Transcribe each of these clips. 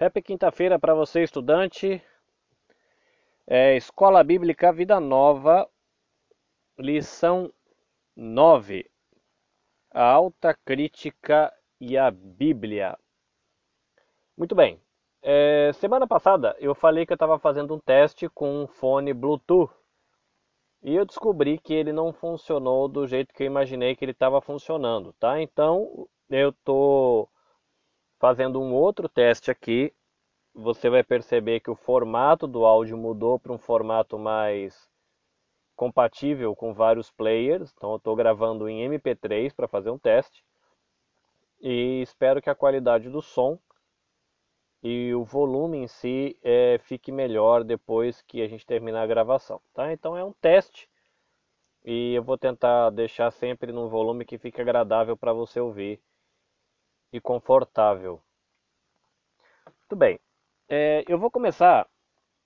Happy quinta-feira para você, estudante. É, Escola Bíblica Vida Nova, lição 9. A alta crítica e a Bíblia. Muito bem. É, semana passada eu falei que eu estava fazendo um teste com um fone Bluetooth e eu descobri que ele não funcionou do jeito que eu imaginei que ele estava funcionando, tá? Então eu estou fazendo um outro teste aqui. Você vai perceber que o formato do áudio mudou para um formato mais compatível com vários players. Então eu estou gravando em MP3 para fazer um teste e espero que a qualidade do som e o volume em si é, fique melhor depois que a gente terminar a gravação, tá? Então é um teste e eu vou tentar deixar sempre num volume que fique agradável para você ouvir e confortável. Muito bem, é, eu vou começar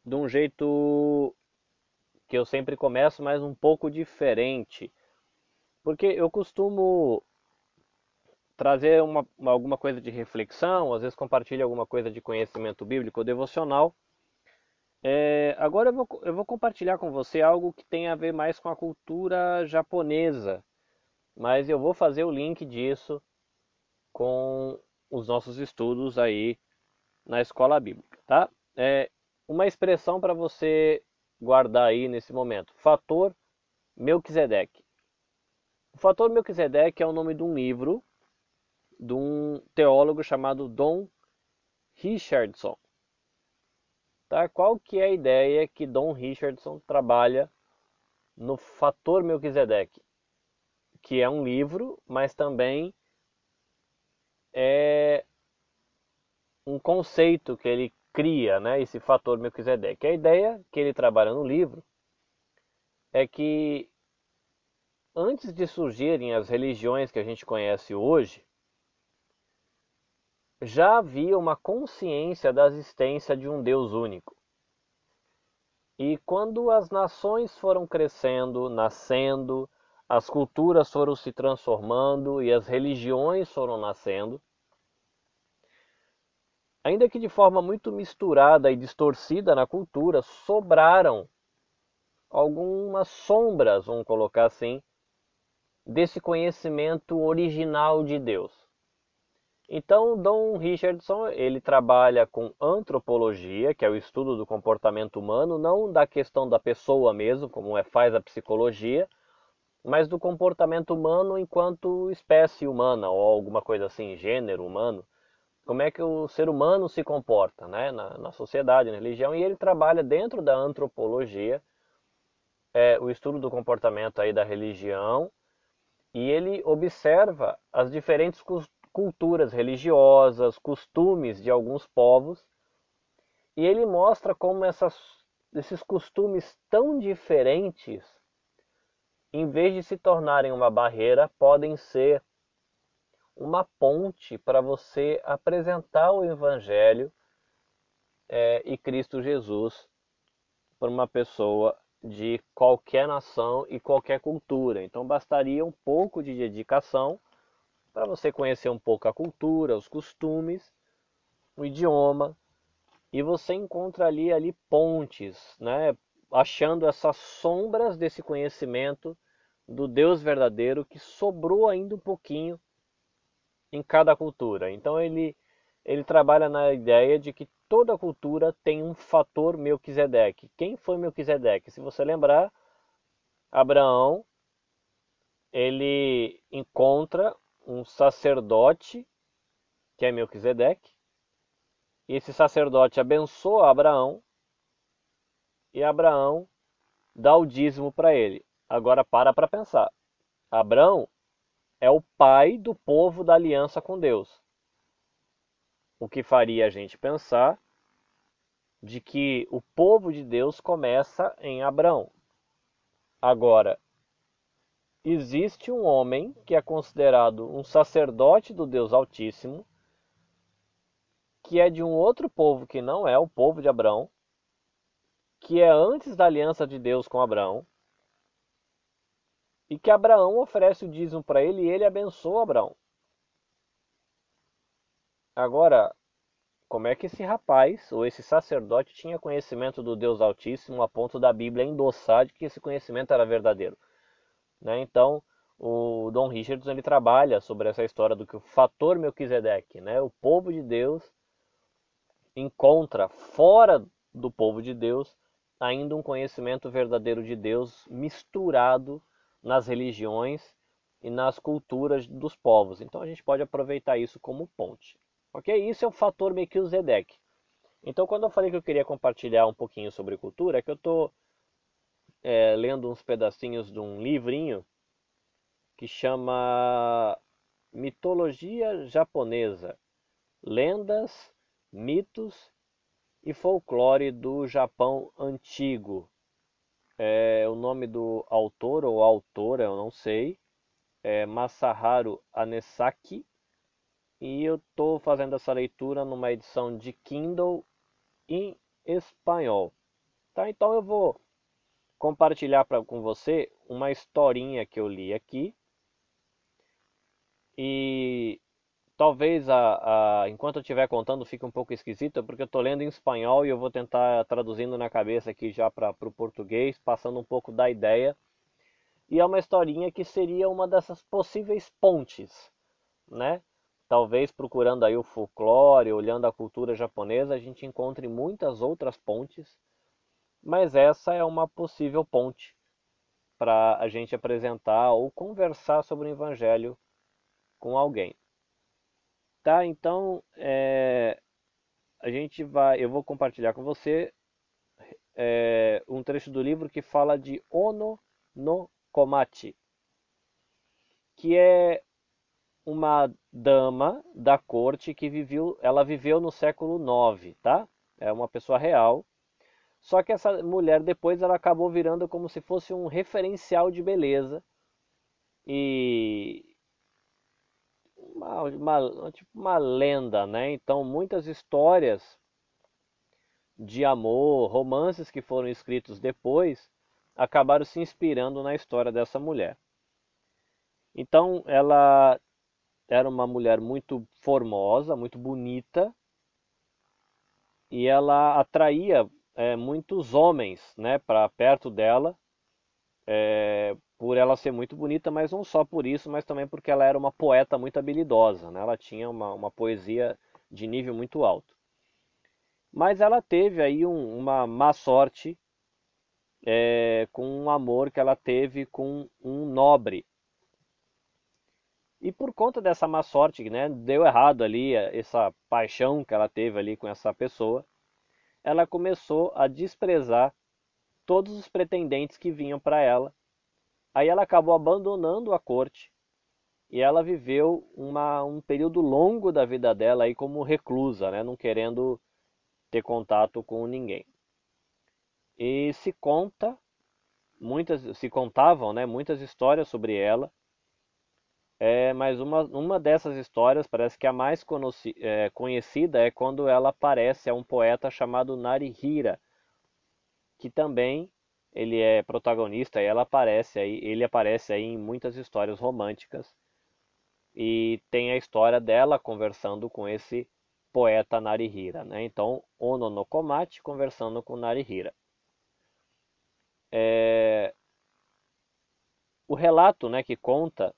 de um jeito que eu sempre começo, mas um pouco diferente, porque eu costumo trazer uma, alguma coisa de reflexão, às vezes compartilho alguma coisa de conhecimento bíblico ou devocional. É, agora eu vou, eu vou compartilhar com você algo que tem a ver mais com a cultura japonesa, mas eu vou fazer o link disso com os nossos estudos aí na escola bíblica, tá? É uma expressão para você guardar aí nesse momento. Fator Melquisedeque. O fator Melquisedeque é o nome de um livro de um teólogo chamado Dom Richardson. Tá? Qual que é a ideia que Dom Richardson trabalha no Fator Melquisedeque? Que é um livro, mas também é um conceito que ele cria, né, esse fator Melquisedeque. A ideia que ele trabalha no livro é que antes de surgirem as religiões que a gente conhece hoje, já havia uma consciência da existência de um Deus único. E quando as nações foram crescendo, nascendo, as culturas foram se transformando e as religiões foram nascendo, ainda que de forma muito misturada e distorcida na cultura, sobraram algumas sombras, vamos colocar assim, desse conhecimento original de Deus. Então, Dom Richardson, ele trabalha com antropologia, que é o estudo do comportamento humano, não da questão da pessoa mesmo, como é, faz a psicologia, mas do comportamento humano enquanto espécie humana, ou alguma coisa assim, gênero humano. Como é que o ser humano se comporta né, na, na sociedade, na religião, e ele trabalha dentro da antropologia, é, o estudo do comportamento aí da religião, e ele observa as diferentes culturas religiosas, costumes de alguns povos, e ele mostra como essas, esses costumes tão diferentes, em vez de se tornarem uma barreira, podem ser uma ponte para você apresentar o Evangelho é, e Cristo Jesus para uma pessoa de qualquer nação e qualquer cultura. Então bastaria um pouco de dedicação para você conhecer um pouco a cultura, os costumes, o idioma, e você encontra ali, ali pontes, né? Achando essas sombras desse conhecimento do Deus verdadeiro que sobrou ainda um pouquinho em cada cultura. Então ele, ele trabalha na ideia de que toda cultura tem um fator Melquisedeque. Quem foi Melquisedeque? Se você lembrar, Abraão ele encontra um sacerdote, que é Melquisedeque, e esse sacerdote abençoa Abraão, e Abraão dá o dízimo para ele. Agora para para pensar. Abraão é o pai do povo da aliança com Deus. O que faria a gente pensar de que o povo de Deus começa em Abraão. Agora, existe um homem que é considerado um sacerdote do Deus Altíssimo, que é de um outro povo que não é o povo de Abraão, que é antes da aliança de Deus com Abraão, e que Abraão oferece o dízimo para ele e ele abençoa Abraão. Agora, como é que esse rapaz ou esse sacerdote tinha conhecimento do Deus Altíssimo a ponto da Bíblia endossar de que esse conhecimento era verdadeiro. Né? Então, o Dom Richardson ele trabalha sobre essa história do que o fator Melquisedeque, né? o povo de Deus encontra fora do povo de Deus ainda um conhecimento verdadeiro de Deus misturado nas religiões e nas culturas dos povos. Então a gente pode aproveitar isso como ponte. Ok? Isso é o fator Melquisedeque. Então quando eu falei que eu queria compartilhar um pouquinho sobre cultura, é que eu estou é, lendo uns pedacinhos de um livrinho que chama Mitologia Japonesa, Lendas, Mitos e Folclore do Japão Antigo. É, o nome do autor ou autora eu não sei, é Masaharu Anesaki, e eu estou fazendo essa leitura numa edição de Kindle em espanhol. Tá? Então eu vou compartilhar pra, com você uma historinha que eu li aqui. E talvez a, a, enquanto eu estiver contando fique um pouco esquisito, porque eu estou lendo em espanhol e eu vou tentar traduzindo na cabeça aqui já para o português, passando um pouco da ideia. E é uma historinha que seria uma dessas possíveis pontes, né? Talvez procurando aí o folclore, olhando a cultura japonesa, a gente encontre muitas outras pontes, mas essa é uma possível ponte para a gente apresentar ou conversar sobre o Evangelho com alguém. Tá? Então, é, a gente vai, eu vou compartilhar com você é, um trecho do livro que fala de Ono no Komachi, que é uma dama da corte que viveu, ela viveu no século IX, tá? É uma pessoa real. Só que essa mulher depois ela acabou virando como se fosse um referencial de beleza e uma, uma, tipo uma lenda, né? Então muitas histórias de amor, romances que foram escritos depois, acabaram se inspirando na história dessa mulher. Então ela era uma mulher muito formosa, muito bonita, e ela atraía é, muitos homens né, para perto dela, é, por ela ser muito bonita, mas não só por isso, mas também porque ela era uma poeta muito habilidosa, né? ela tinha uma, uma poesia de nível muito alto. Mas ela teve aí um, uma má sorte é, com um amor que ela teve com um nobre, e por conta dessa má sorte, né, deu errado ali essa paixão que ela teve ali com essa pessoa, ela começou a desprezar todos os pretendentes que vinham para ela. Aí ela acabou abandonando a corte e ela viveu uma, um período longo da vida dela aí como reclusa, né, não querendo ter contato com ninguém. E se conta muitas se contavam, né, muitas histórias sobre ela é, mas uma, uma dessas histórias, parece que a mais é, conhecida é quando ela aparece a um poeta chamado Narihira, que também ele é protagonista e ela aparece aí, ele aparece aí em muitas histórias românticas e tem a história dela conversando com esse poeta Narihira, né? Então, Ono no Komachi conversando com Narihira. É... O relato, né, que conta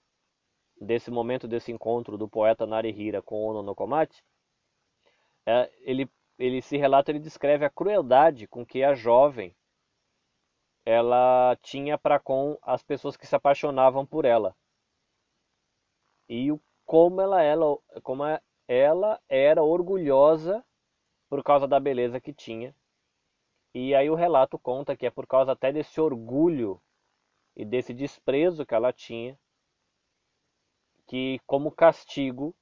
desse momento desse encontro do poeta Narihira com Ono no Komachi, é, ele, ele se relata, ele descreve a crueldade com que a jovem ela tinha para com as pessoas que se apaixonavam por ela. E o, como ela, ela, como ela era orgulhosa por causa da beleza que tinha. E aí o relato conta que é por causa até desse orgulho e desse desprezo que ela tinha que como castigo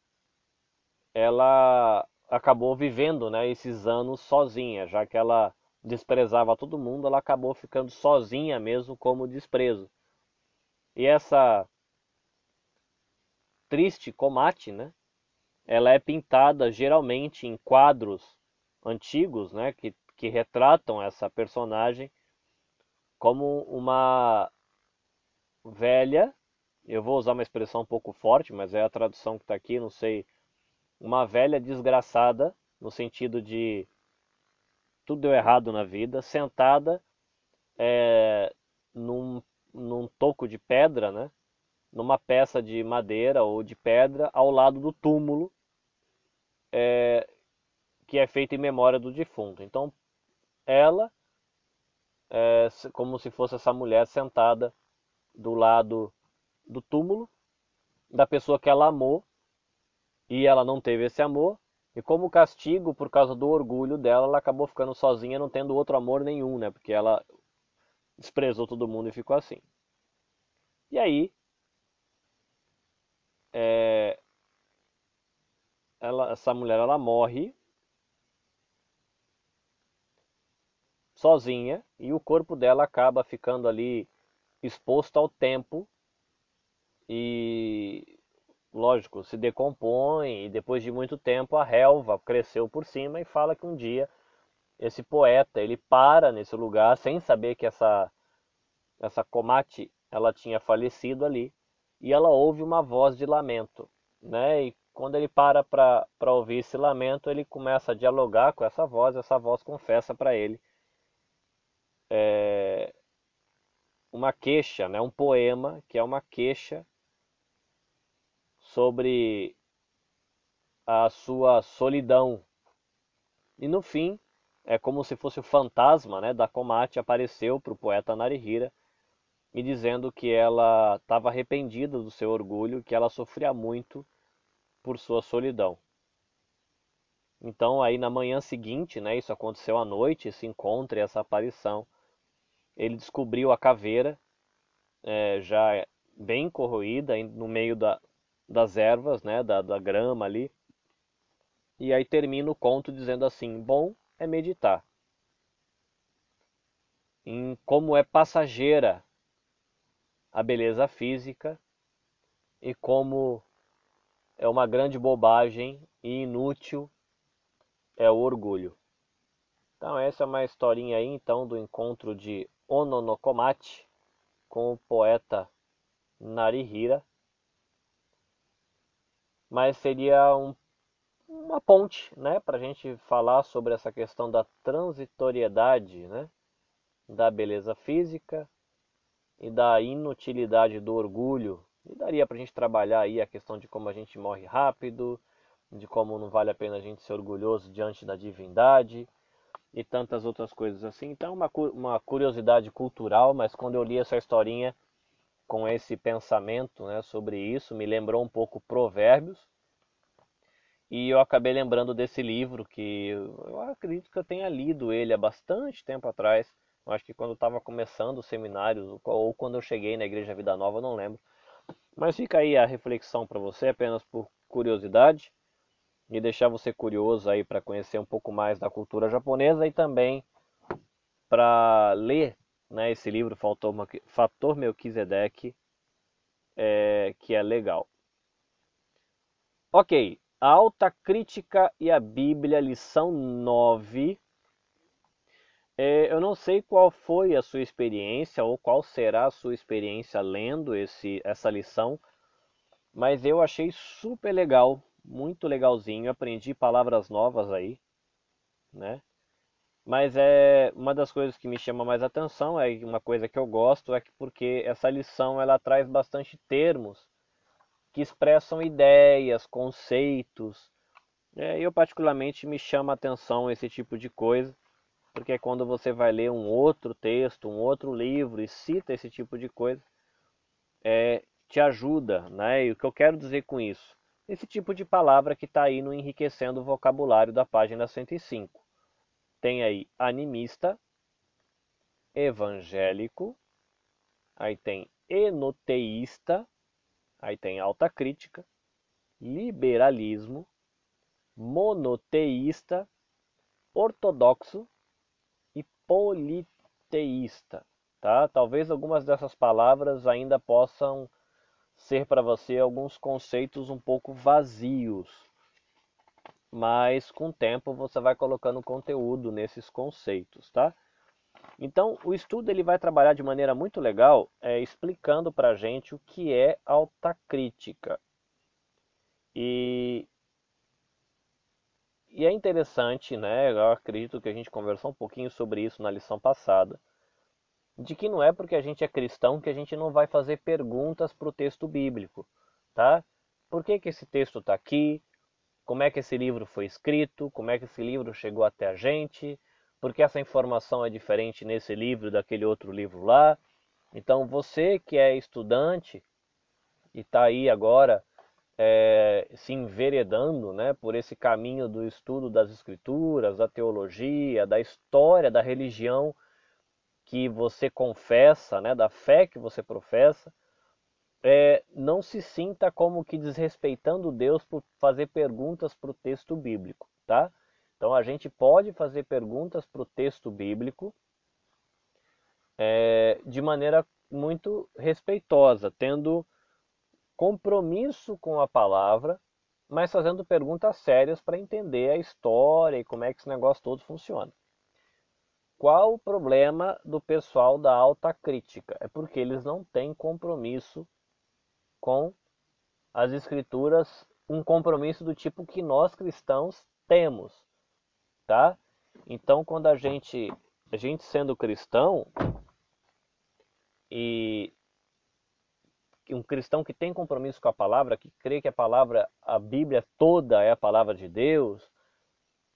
ela acabou vivendo né, esses anos sozinha, já que ela desprezava todo mundo, ela acabou ficando sozinha mesmo como desprezo. E essa triste comate, né, ela é pintada geralmente em quadros antigos, né, que, que retratam essa personagem como uma velha eu vou usar uma expressão um pouco forte, mas é a tradução que está aqui, não sei, uma velha desgraçada, no sentido de tudo deu errado na vida, sentada é, num, num toco de pedra, né? numa peça de madeira ou de pedra ao lado do túmulo é, que é feito em memória do defunto. Então, ela, é, como se fosse essa mulher sentada do lado do túmulo da pessoa que ela amou e ela não teve esse amor. E como castigo por causa do orgulho dela, ela acabou ficando sozinha, não tendo outro amor nenhum, né? Porque ela desprezou todo mundo e ficou assim. E aí, é, ela, essa mulher ela morre sozinha e o corpo dela acaba ficando ali exposto ao tempo e lógico, se decompõe e depois de muito tempo a relva cresceu por cima e fala que um dia esse poeta, ele para nesse lugar sem saber que essa essa Komati, ela tinha falecido ali e ela ouve uma voz de lamento, né? E quando ele para para ouvir esse lamento, ele começa a dialogar com essa voz, essa voz confessa para ele é, uma queixa, né? um poema que é uma queixa sobre a sua solidão. E no fim, é como se fosse o fantasma né, da Komati apareceu para o poeta Narihira me dizendo que ela estava arrependida do seu orgulho, que ela sofria muito por sua solidão. Então aí na manhã seguinte, né, isso aconteceu à noite, esse encontro e essa aparição, ele descobriu a caveira é, já bem corroída no meio da, das ervas, né, da, da grama ali. E aí termina o conto dizendo assim: bom é meditar em como é passageira a beleza física e como é uma grande bobagem e inútil é o orgulho. Então essa é uma historinha aí então do encontro de Ononokomate com o poeta Narihira. Mas seria um, uma ponte né, para a gente falar sobre essa questão da transitoriedade né, da beleza física e da inutilidade do orgulho. E daria para a gente trabalhar aí a questão de como a gente morre rápido, de como não vale a pena a gente ser orgulhoso diante da divindade e tantas outras coisas assim. Então, uma, uma curiosidade cultural, mas quando eu li essa historinha com esse pensamento né, sobre isso, me lembrou um pouco Provérbios. E eu acabei lembrando desse livro que eu acredito que eu tenha lido ele há bastante tempo atrás. Eu acho que quando estava começando os seminários ou quando eu cheguei na Igreja Vida Nova, não lembro. Mas fica aí a reflexão para você, apenas por curiosidade e deixar você curioso aí para conhecer um pouco mais da cultura japonesa e também para ler né, esse livro Fator Melquisedeque, é, que é legal. Ok, a Alta Crítica e a Bíblia, lição 9. É, eu não sei qual foi a sua experiência ou qual será a sua experiência lendo esse, essa lição, mas eu achei super legal muito legalzinho, aprendi palavras novas aí, né? Mas é uma das coisas que me chama mais atenção, é uma coisa que eu gosto, é que porque essa lição ela traz bastante termos que expressam ideias, conceitos. É, eu particularmente me chama atenção esse tipo de coisa, porque quando você vai ler um outro texto, um outro livro e cita esse tipo de coisa, é, te ajuda, né? E o que eu quero dizer com isso? esse tipo de palavra que está aí no enriquecendo o vocabulário da página 105. Tem aí animista, evangélico, aí tem enoteísta, aí tem alta crítica, liberalismo, monoteísta, ortodoxo e politeísta. Tá? Talvez algumas dessas palavras ainda possam ser para você alguns conceitos um pouco vazios. Mas com o tempo você vai colocando conteúdo nesses conceitos, tá? Então, o estudo ele vai trabalhar de maneira muito legal, é, explicando para a gente o que é alta crítica. E, e é interessante, né? Eu acredito que a gente conversou um pouquinho sobre isso na lição passada, de que não é porque a gente é cristão que a gente não vai fazer perguntas para o texto bíblico, tá? Por que, que esse texto está aqui? Como é que esse livro foi escrito? Como é que esse livro chegou até a gente? Por que essa informação é diferente nesse livro daquele outro livro lá? Então, você que é estudante e está aí agora é, se enveredando né, por esse caminho do estudo das escrituras, da teologia, da história da religião que você confessa, né, da fé que você professa, é, não se sinta como que desrespeitando Deus por fazer perguntas para o texto bíblico, tá? Então a gente pode fazer perguntas para o texto bíblico é, de maneira muito respeitosa, tendo compromisso com a palavra, mas fazendo perguntas sérias para entender a história e como é que esse negócio todo funciona. Qual o problema do pessoal da alta crítica? É porque eles não têm compromisso com as escrituras, um compromisso do tipo que nós cristãos temos, tá? Então, quando a gente, a gente sendo cristão e um cristão que tem compromisso com a palavra, que crê que a palavra, a Bíblia toda é a palavra de Deus,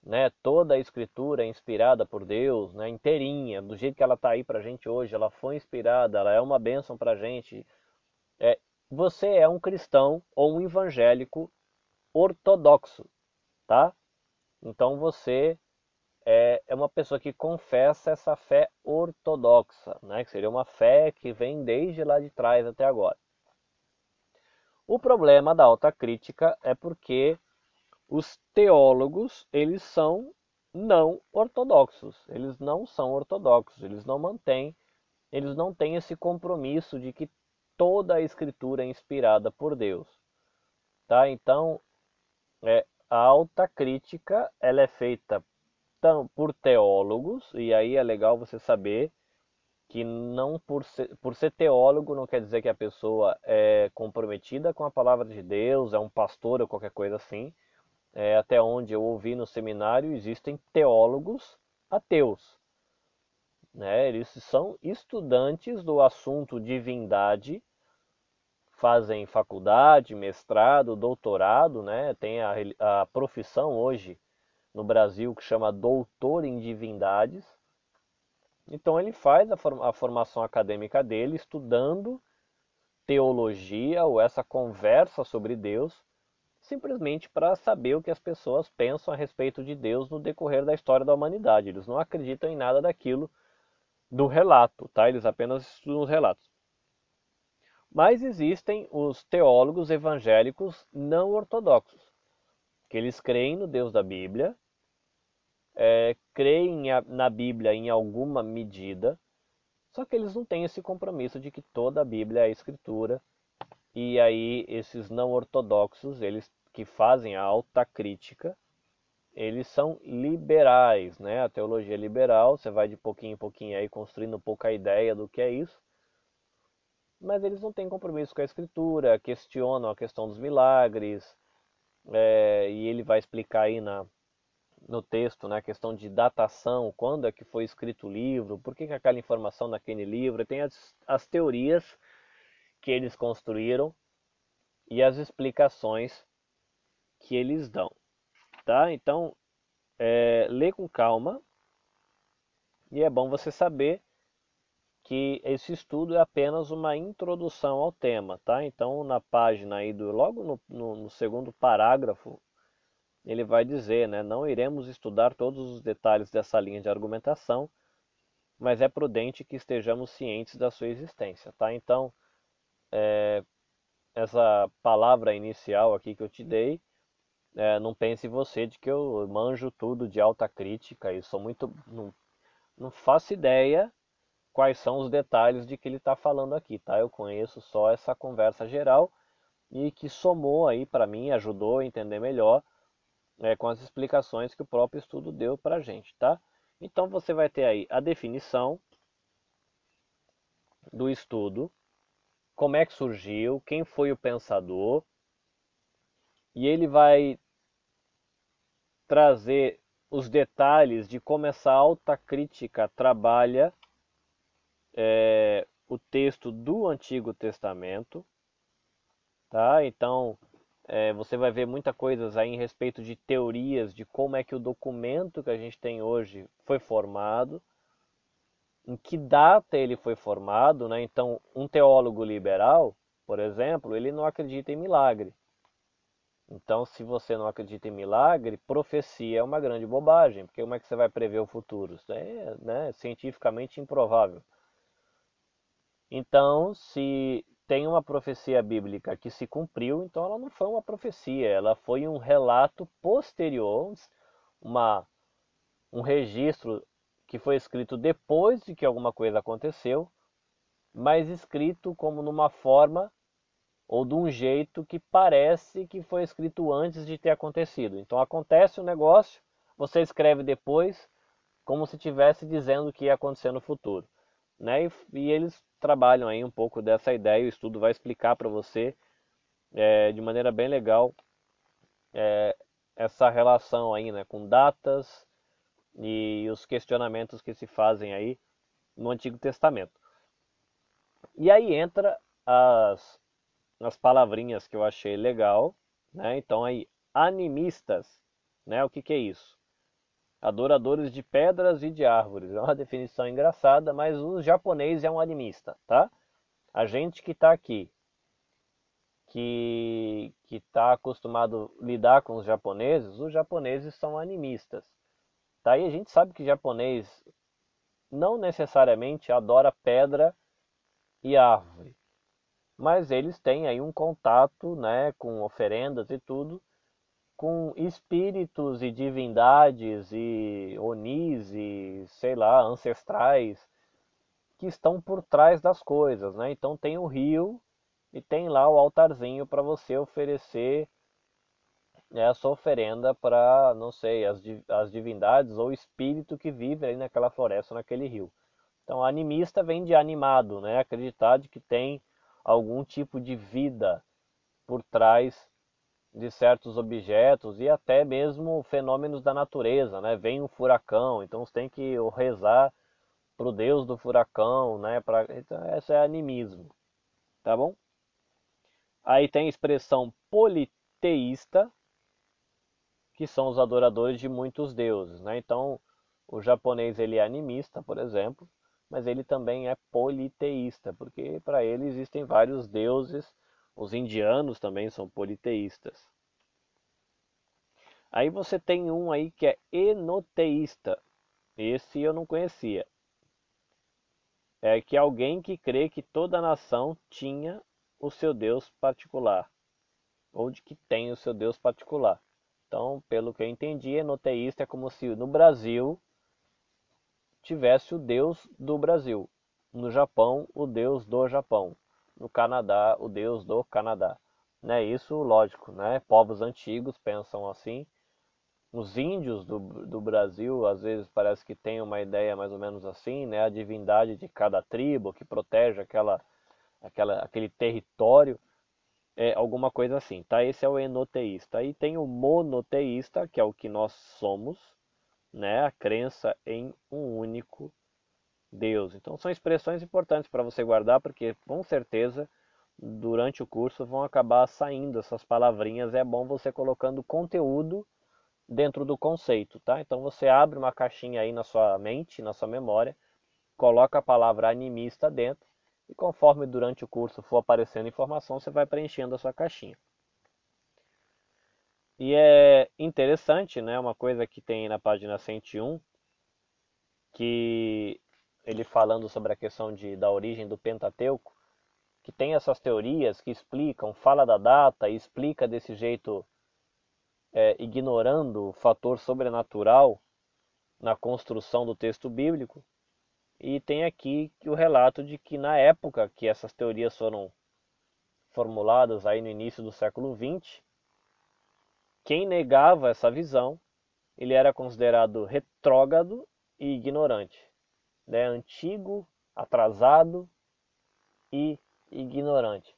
né? Toda a escritura é inspirada por Deus, né? Inteirinha, do jeito que ela está aí para a gente hoje, ela foi inspirada, ela é uma bênção para a gente. É, você é um cristão ou um evangélico ortodoxo, tá? Então você é, é uma pessoa que confessa essa fé ortodoxa, né? Que seria uma fé que vem desde lá de trás até agora. O problema da alta crítica é porque os teólogos, eles são não ortodoxos. Eles não são ortodoxos, eles não mantêm, eles não têm esse compromisso de que toda a escritura é inspirada por Deus. Tá? Então, é, a alta crítica, ela é feita por teólogos, e aí é legal você saber que não por ser, por ser teólogo não quer dizer que a pessoa é comprometida com a palavra de Deus, é um pastor ou qualquer coisa assim. É, até onde eu ouvi no seminário, existem teólogos ateus. Né? Eles são estudantes do assunto divindade, fazem faculdade, mestrado, doutorado, né? tem a, a profissão hoje no Brasil que chama doutor em divindades então ele faz a formação acadêmica dele estudando teologia ou essa conversa sobre Deus, simplesmente para saber o que as pessoas pensam a respeito de Deus no decorrer da história da humanidade. Eles não acreditam em nada daquilo do relato, tá? Eles apenas estudam os relatos. Mas existem os teólogos evangélicos não ortodoxos, que eles creem no Deus da Bíblia, é, creem na Bíblia em alguma medida, só que eles não têm esse compromisso de que toda a Bíblia é a Escritura. E aí esses não ortodoxos, eles que fazem a alta crítica, eles são liberais, né? A teologia é liberal, você vai de pouquinho em pouquinho aí construindo um pouco a ideia do que é isso. Mas eles não têm compromisso com a escritura, questionam a questão dos milagres, é, e ele vai explicar aí na, no texto, né, a questão de datação, quando é que foi escrito o livro, por que, que aquela informação naquele livro, tem as, as teorias que eles construíram e as explicações que eles dão. Tá? Então, é, lê com calma e é bom você saber que esse estudo é apenas uma introdução ao tema, tá? Então, na página aí do logo no, no, no segundo parágrafo ele vai dizer, né, não iremos estudar todos os detalhes dessa linha de argumentação, mas é prudente que estejamos cientes da sua existência, tá? Então, é, essa palavra inicial aqui que eu te dei, é, não pense você de que eu manjo tudo de alta crítica e sou muito, não, não faço ideia quais são os detalhes de que ele está falando aqui, tá? Eu conheço só essa conversa geral e que somou aí para mim, ajudou a entender melhor é, com as explicações que o próprio estudo deu para a gente, tá? Então você vai ter aí a definição do estudo, como é que surgiu, quem foi o pensador, e ele vai trazer os detalhes de como essa alta crítica trabalha é, o texto do Antigo Testamento, tá? Então é, você vai ver muita coisas aí em respeito de teorias de como é que o documento que a gente tem hoje foi formado, em que data ele foi formado, né? Então um teólogo liberal, por exemplo, ele não acredita em milagre. Então, se você não acredita em milagre, profecia é uma grande bobagem, porque como é que você vai prever o futuro? Isso é né, cientificamente improvável. Então, se tem uma profecia bíblica que se cumpriu, então ela não foi uma profecia, ela foi um relato posterior, uma, um registro que foi escrito depois de que alguma coisa aconteceu, mas escrito como numa forma ou de um jeito que parece que foi escrito antes de ter acontecido. Então acontece o um negócio, você escreve depois, como se estivesse dizendo que ia acontecer no futuro. Né? E, e, eles trabalham aí um pouco dessa ideia, o estudo vai explicar para você é, de maneira bem legal é, essa relação aí né, com datas e os questionamentos que se fazem aí no Antigo Testamento. E aí entra as nas palavrinhas que eu achei legal, né? Então aí animistas, né? O que, que é isso? Adoradores de pedras e de árvores. É uma definição engraçada, mas o japonês é um animista, tá? A gente que está aqui, que está acostumado a lidar com os japoneses, os japoneses são animistas. Tá? E a gente sabe que japonês não necessariamente adora pedra e árvore mas eles têm aí um contato, né, com oferendas e tudo, com espíritos e divindades e onis e sei lá, ancestrais que estão por trás das coisas, né? Então tem o rio e tem lá o altarzinho para você oferecer a sua oferenda para, não sei, as, as divindades ou espírito que vive aí naquela floresta, naquele rio. Então animista vem de animado, né? Acreditar de que tem algum tipo de vida por trás de certos objetos e até mesmo fenômenos da natureza, né? Vem um furacão, então você tem que rezar para o deus do furacão, né? Pra... Então, esse é animismo, tá bom? Aí tem a expressão politeísta, que são os adoradores de muitos deuses, né? Então, o japonês ele é animista, por exemplo, mas ele também é politeísta, porque para ele existem vários deuses. Os indianos também são politeístas. Aí você tem um aí que é enoteísta. Esse eu não conhecia. É que alguém que crê que toda nação tinha o seu Deus particular, ou de que tem o seu Deus particular. Então, pelo que eu entendi, enoteísta é como se no Brasil tivesse o deus do Brasil, no Japão, o deus do Japão, no Canadá, o deus do Canadá. Né? Isso, lógico, né? povos antigos pensam assim. Os índios do, do Brasil, às vezes, parece que tem uma ideia mais ou menos assim, né? a divindade de cada tribo que protege aquela, aquela, aquele território é alguma coisa assim, tá? Esse é o enoteísta. Aí tem o monoteísta, que é o que nós somos, né, a crença em um único Deus. Então são expressões importantes para você guardar, porque com certeza durante o curso vão acabar saindo essas palavrinhas. É bom você colocando conteúdo dentro do conceito, tá? Então você abre uma caixinha aí na sua mente, na sua memória, coloca a palavra animista dentro e conforme durante o curso for aparecendo informação, você vai preenchendo a sua caixinha. E é interessante, né, uma coisa que tem na página 101, que ele falando sobre a questão de, da origem do Pentateuco, que tem essas teorias que explicam, fala da data explica desse jeito, é, ignorando o fator sobrenatural na construção do texto bíblico. E tem aqui o relato de que na época que essas teorias foram formuladas aí no início do século XX, quem negava essa visão, ele era considerado retrógrado e ignorante, né? antigo, atrasado e ignorante.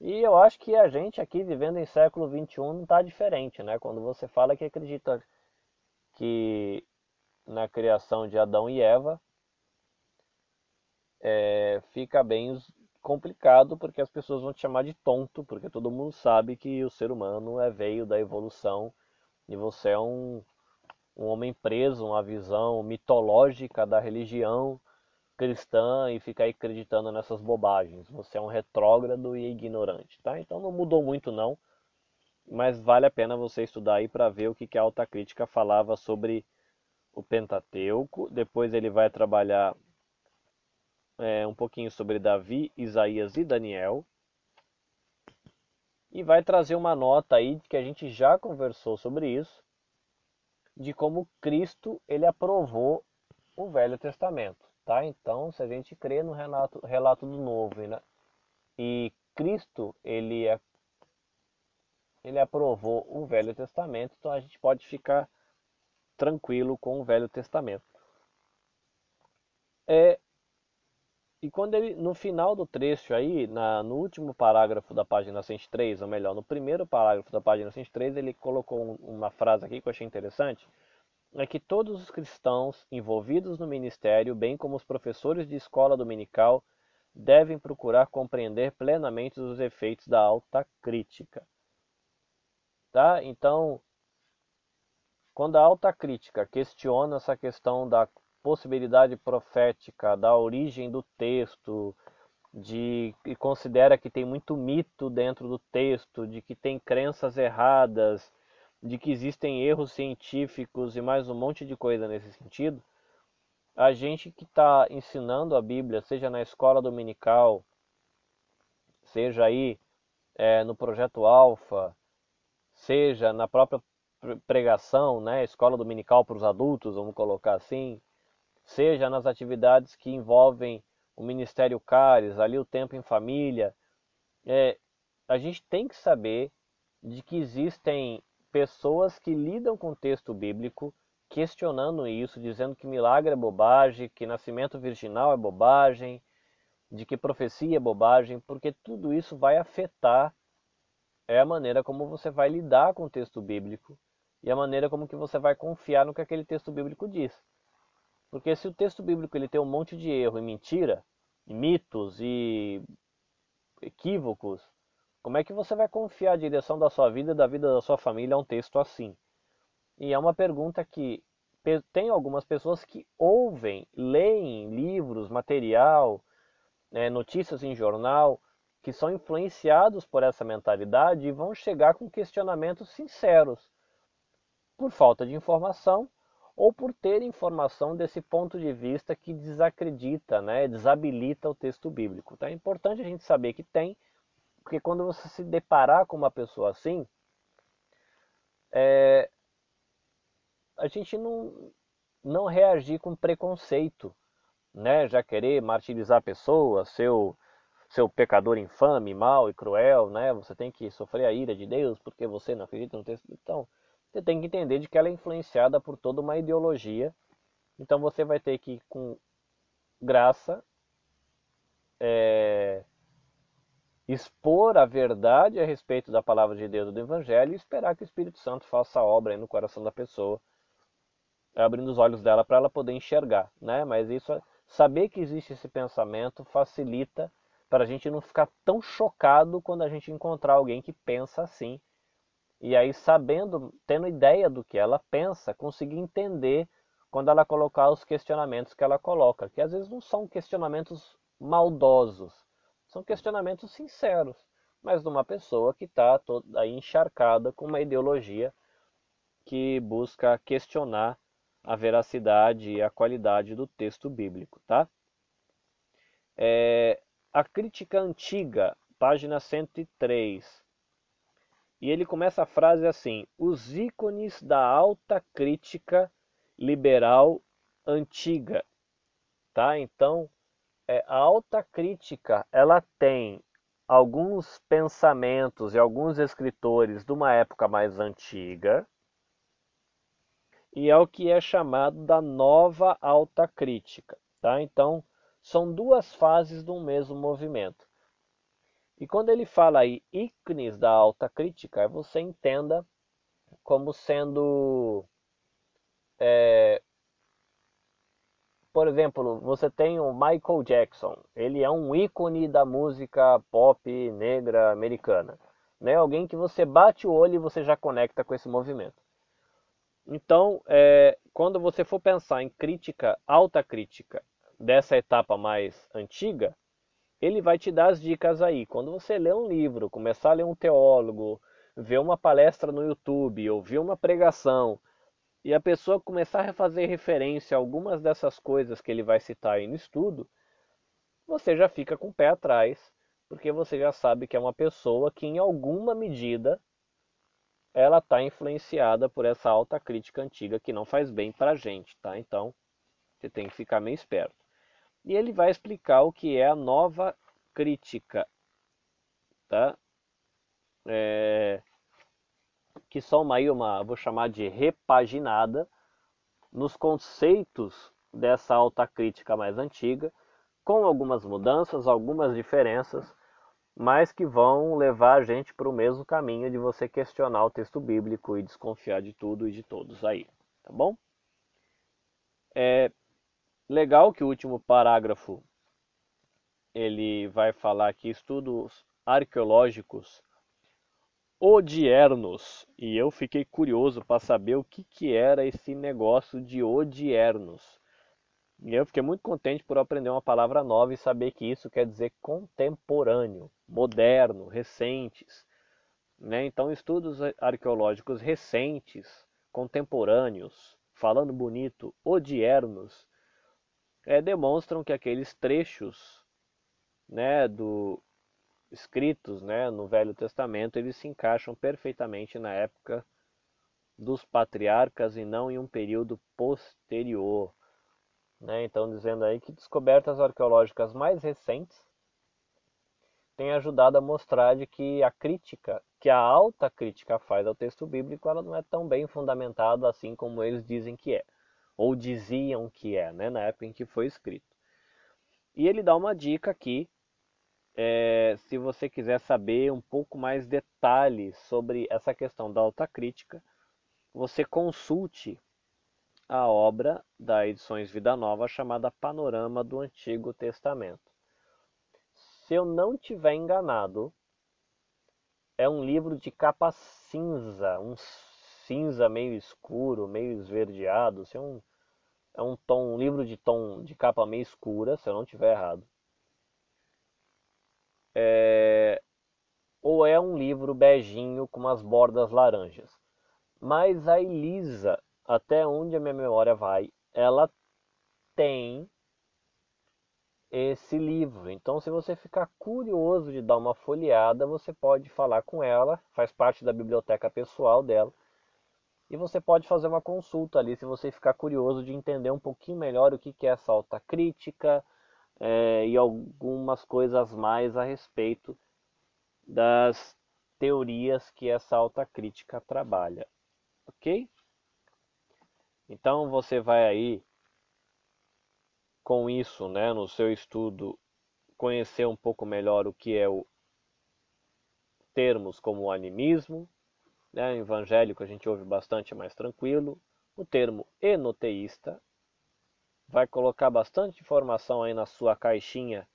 E eu acho que a gente aqui vivendo em século XXI não está diferente, né? Quando você fala que acredita que na criação de Adão e Eva, é, fica bem complicado porque as pessoas vão te chamar de tonto, porque todo mundo sabe que o ser humano é veio da evolução e você é um, um homem preso, uma visão mitológica da religião cristã e fica aí acreditando nessas bobagens. Você é um retrógrado e ignorante, tá? Então não mudou muito não, mas vale a pena você estudar aí para ver o que, que a alta crítica falava sobre o Pentateuco. Depois ele vai trabalhar é, um pouquinho sobre Davi, Isaías e Daniel. E vai trazer uma nota aí que a gente já conversou sobre isso, de como Cristo ele aprovou o Velho Testamento, tá? Então, se a gente crê no relato, relato do Novo né? e Cristo ele é, ele aprovou o Velho Testamento, então a gente pode ficar tranquilo com o Velho Testamento. É, e quando ele, no final do trecho aí, na, no último parágrafo da página 103, ou melhor, no primeiro parágrafo da página 103, ele colocou uma frase aqui que eu achei interessante, é que todos os cristãos envolvidos no ministério, bem como os professores de escola dominical, devem procurar compreender plenamente os efeitos da alta crítica. Tá? Então, quando a alta crítica questiona essa questão da possibilidade profética, da origem do texto, de e considera que tem muito mito dentro do texto, de que tem crenças erradas, de que existem erros científicos e mais um monte de coisa nesse sentido, a gente que está ensinando a Bíblia, seja na escola dominical, seja aí é, no projeto Alfa, seja na própria pregação, né, escola dominical para os adultos, vamos colocar assim, seja nas atividades que envolvem o Ministério Cares, ali o tempo em família, é, a gente tem que saber de que existem pessoas que lidam com o texto bíblico questionando isso, dizendo que milagre é bobagem, que nascimento virginal é bobagem, de que profecia é bobagem, porque tudo isso vai afetar é a maneira como você vai lidar com o texto bíblico e a maneira como que você vai confiar no que aquele texto bíblico diz. Porque se o texto bíblico ele tem um monte de erro e mentira, e mitos e equívocos, como é que você vai confiar a direção da sua vida e da vida da sua família a um texto assim? E é uma pergunta que tem algumas pessoas que ouvem, leem livros, material, né, notícias em jornal, que são influenciados por essa mentalidade e vão chegar com questionamentos sinceros, por falta de informação ou por ter informação desse ponto de vista que desacredita, né, desabilita o texto bíblico. Então é importante a gente saber que tem, porque quando você se deparar com uma pessoa assim, é, a gente não, não reagir com preconceito, né, já querer martirizar a pessoa, seu seu pecador infame, mau e cruel, né? Você tem que sofrer a ira de Deus porque você não acredita no texto. Então, você tem que entender de que ela é influenciada por toda uma ideologia. Então você vai ter que, com graça, é, expor a verdade a respeito da palavra de Deus do Evangelho e esperar que o Espírito Santo faça a obra no coração da pessoa, abrindo os olhos dela para ela poder enxergar, né? Mas isso, saber que existe esse pensamento facilita para a gente não ficar tão chocado quando a gente encontrar alguém que pensa assim e aí, sabendo, tendo ideia do que ela pensa, conseguir entender quando ela colocar os questionamentos que ela coloca, que às vezes não são questionamentos maldosos, são questionamentos sinceros, mas de uma pessoa que está toda aí encharcada com uma ideologia que busca questionar a veracidade e a qualidade do texto bíblico, tá? É, a crítica antiga, página 103. E ele começa a frase assim: os ícones da alta crítica liberal antiga. Tá? Então, é, a alta crítica ela tem alguns pensamentos e alguns escritores de uma época mais antiga e é o que é chamado da nova alta crítica. Tá? Então, são duas fases do mesmo movimento. E quando ele fala aí ícones da alta crítica, você entenda como sendo é, por exemplo, você tem o Michael Jackson. Ele é um ícone da música pop negra americana. Né? Alguém que você bate o olho e você já conecta com esse movimento. Então, é, quando você for pensar em crítica, alta crítica, dessa etapa mais antiga, ele vai te dar as dicas aí. Quando você lê um livro, começar a ler um teólogo, ver uma palestra no YouTube, ouvir uma pregação, e a pessoa começar a fazer referência a algumas dessas coisas que ele vai citar aí no estudo, você já fica com o pé atrás, porque você já sabe que é uma pessoa que, em alguma medida, ela está influenciada por essa alta crítica antiga que não faz bem para a gente, tá? Então, você tem que ficar meio esperto. E ele vai explicar o que é a nova crítica, tá? É, que são aí uma, vou chamar de repaginada, nos conceitos dessa alta crítica mais antiga, com algumas mudanças, algumas diferenças, mas que vão levar a gente para o mesmo caminho de você questionar o texto bíblico e desconfiar de tudo e de todos aí, tá bom? É legal que o último parágrafo ele vai falar que estudos arqueológicos odiernos. E eu fiquei curioso para saber o que, que era esse negócio de odiernos. E eu fiquei muito contente por aprender uma palavra nova e saber que isso quer dizer contemporâneo, moderno, recentes. Né? Então, estudos arqueológicos recentes, contemporâneos, falando bonito, odiernos, é, demonstram que aqueles trechos né, do, escritos né, no Velho Testamento, eles se encaixam perfeitamente na época dos patriarcas e não em um período posterior. Né? Então, dizendo aí que descobertas arqueológicas mais recentes têm ajudado a mostrar de que a crítica, que a alta crítica faz ao texto bíblico, ela não é tão bem fundamentada assim como eles dizem que é, ou diziam que é, né, na época em que foi escrito. E ele dá uma dica aqui é, se você quiser saber um pouco mais detalhes sobre essa questão da alta crítica, você consulte a obra da Edições Vida Nova chamada Panorama do Antigo Testamento. Se eu não tiver enganado, é um livro de capa cinza, um cinza meio escuro, meio esverdeado, é um, é um tom, um livro de tom de capa meio escura, se eu não tiver errado é, ou é um livro beijinho com umas bordas laranjas. Mas a Elisa, até onde a minha memória vai, ela tem esse livro. Então, se você ficar curioso de dar uma folheada, você pode falar com ela, faz parte da biblioteca pessoal dela. E você pode fazer uma consulta ali se você ficar curioso de entender um pouquinho melhor o que é essa alta crítica, é, e algumas coisas mais a respeito das teorias que essa alta crítica trabalha, ok? Então você vai aí com isso, né, no seu estudo, conhecer um pouco melhor o que é o termos como o animismo, né, evangélico a gente ouve bastante mais tranquilo, o termo enoteísta, vai colocar bastante informação aí na sua caixinha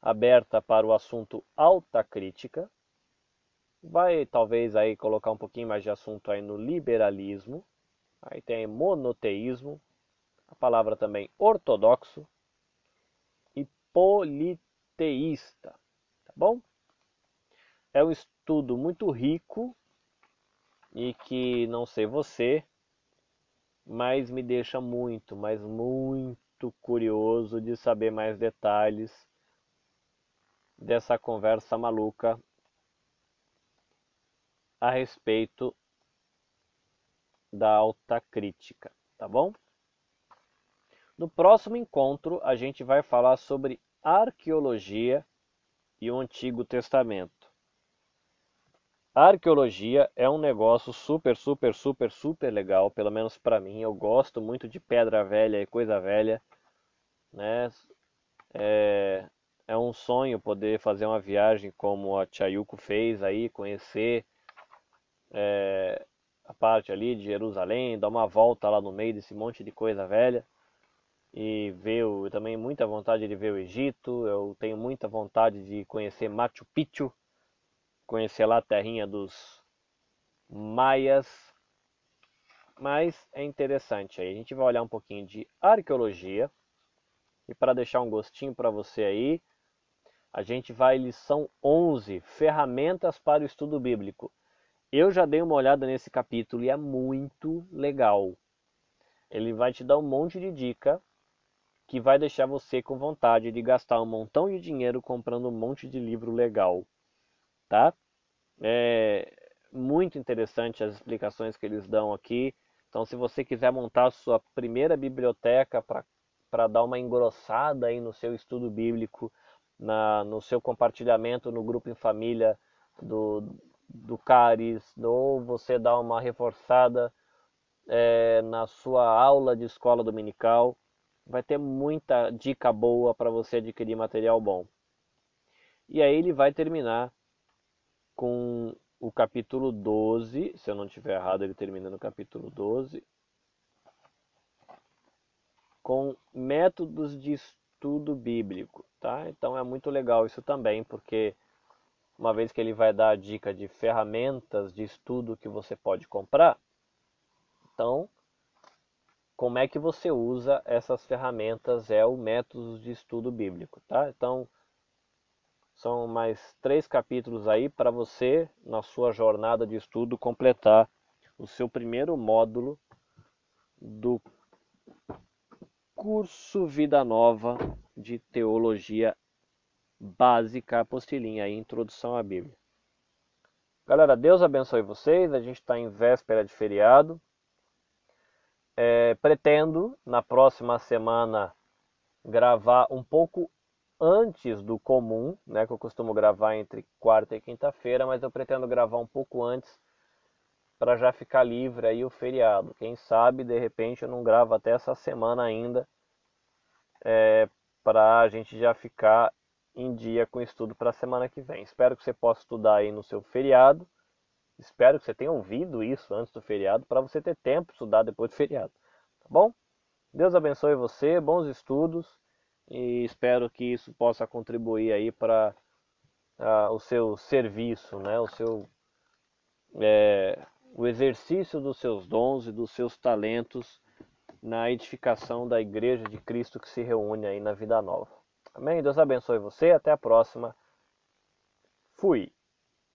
aberta para o assunto alta crítica. Vai talvez aí colocar um pouquinho mais de assunto aí no liberalismo. Aí tem monoteísmo, a palavra também ortodoxo e politeísta, tá bom? É um estudo muito rico e que não sei você, mas me deixa muito, mas muito curioso de saber mais detalhes dessa conversa maluca a respeito da alta crítica, tá bom? No próximo encontro, a gente vai falar sobre arqueologia e o Antigo Testamento. A arqueologia é um negócio super, super, super, super legal, pelo menos para mim. Eu gosto muito de pedra velha e coisa velha, né? É, é um sonho poder fazer uma viagem como a Chayuko fez aí, conhecer é, a parte ali de Jerusalém, dar uma volta lá no meio desse monte de coisa velha e ver eu também muita vontade de ver o Egito, eu tenho muita vontade de conhecer Machu Picchu, conhecer lá a terrinha dos maias, mas é interessante aí. A gente vai olhar um pouquinho de arqueologia e para deixar um gostinho para você aí, a gente vai lição 11, ferramentas para o estudo bíblico. Eu já dei uma olhada nesse capítulo e é muito legal. Ele vai te dar um monte de dica que vai deixar você com vontade de gastar um montão de dinheiro comprando um monte de livro legal, tá? É muito interessante as explicações que eles dão aqui. Então, se você quiser montar a sua primeira biblioteca para dar uma engrossada aí no seu estudo bíblico, na, no seu compartilhamento no grupo em família do, do Caris, ou você dá uma reforçada é, na sua aula de escola dominical, vai ter muita dica boa para você adquirir material bom. E aí ele vai terminar com o capítulo 12, se eu não estiver errado, ele termina no capítulo 12, com métodos de estudo bíblico, tá? Então é muito legal isso também, porque uma vez que ele vai dar a dica de ferramentas de estudo que você pode comprar, então como é que você usa essas ferramentas é o método de estudo bíblico, tá? Então são mais três capítulos aí para você, na sua jornada de estudo, completar o seu primeiro módulo do curso Vida Nova de Teologia Básica, apostilinha Introdução à Bíblia. Galera, Deus abençoe vocês. A gente está em véspera de feriado. É, pretendo, na próxima semana, gravar um pouco antes do comum, né, que eu costumo gravar entre quarta e quinta-feira, mas eu pretendo gravar um pouco antes para já ficar livre aí o feriado. Quem sabe, de repente, eu não gravo até essa semana ainda, é, para a gente já ficar em dia com o estudo para a semana que vem. Espero que você possa estudar aí no seu feriado. Espero que você tenha ouvido isso antes do feriado, para você ter tempo de estudar depois do feriado. Tá bom? Deus abençoe você, bons estudos e espero que isso possa contribuir aí para uh, o seu serviço, né? o seu é, o exercício dos seus dons e dos seus talentos na edificação da igreja de Cristo que se reúne aí na vida nova. Amém? Deus abençoe você, até a próxima. Fui.